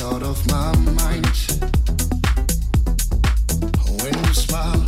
out of my mind. When you smile,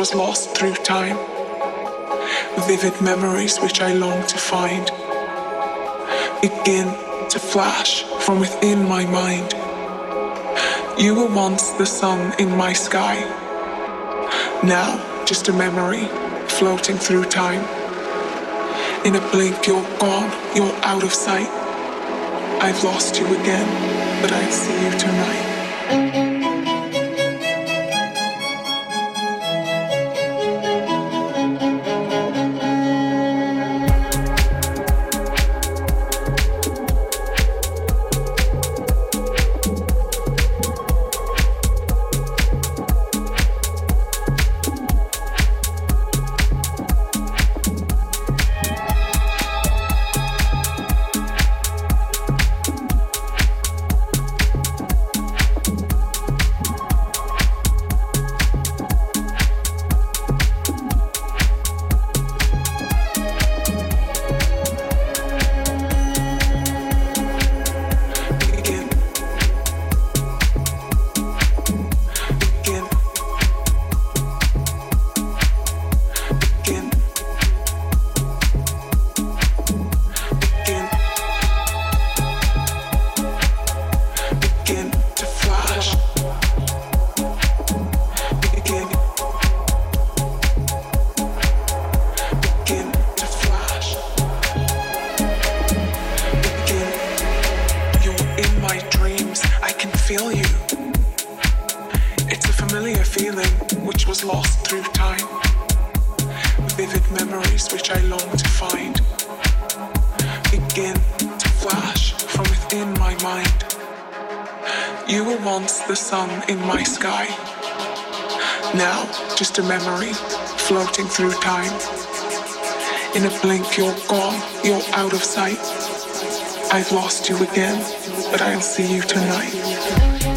was lost through time. Vivid memories which I long to find begin to flash from within my mind. You were once the sun in my sky. Now, just a memory floating through time. In a blink, you're gone, you're out of sight. I've lost you again, but I see you tonight. Through time. In a blink, you're gone, you're out of sight. I've lost you again, but I'll see you tonight.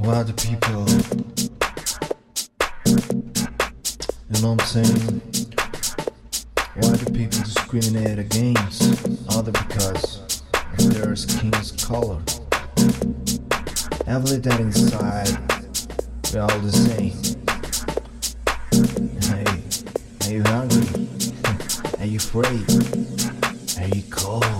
Why the people? You know what I'm saying? Why do people discriminate against other because of their skin's color? That inside, we're all the same. Hey, are you hungry? Are you afraid? Are you cold?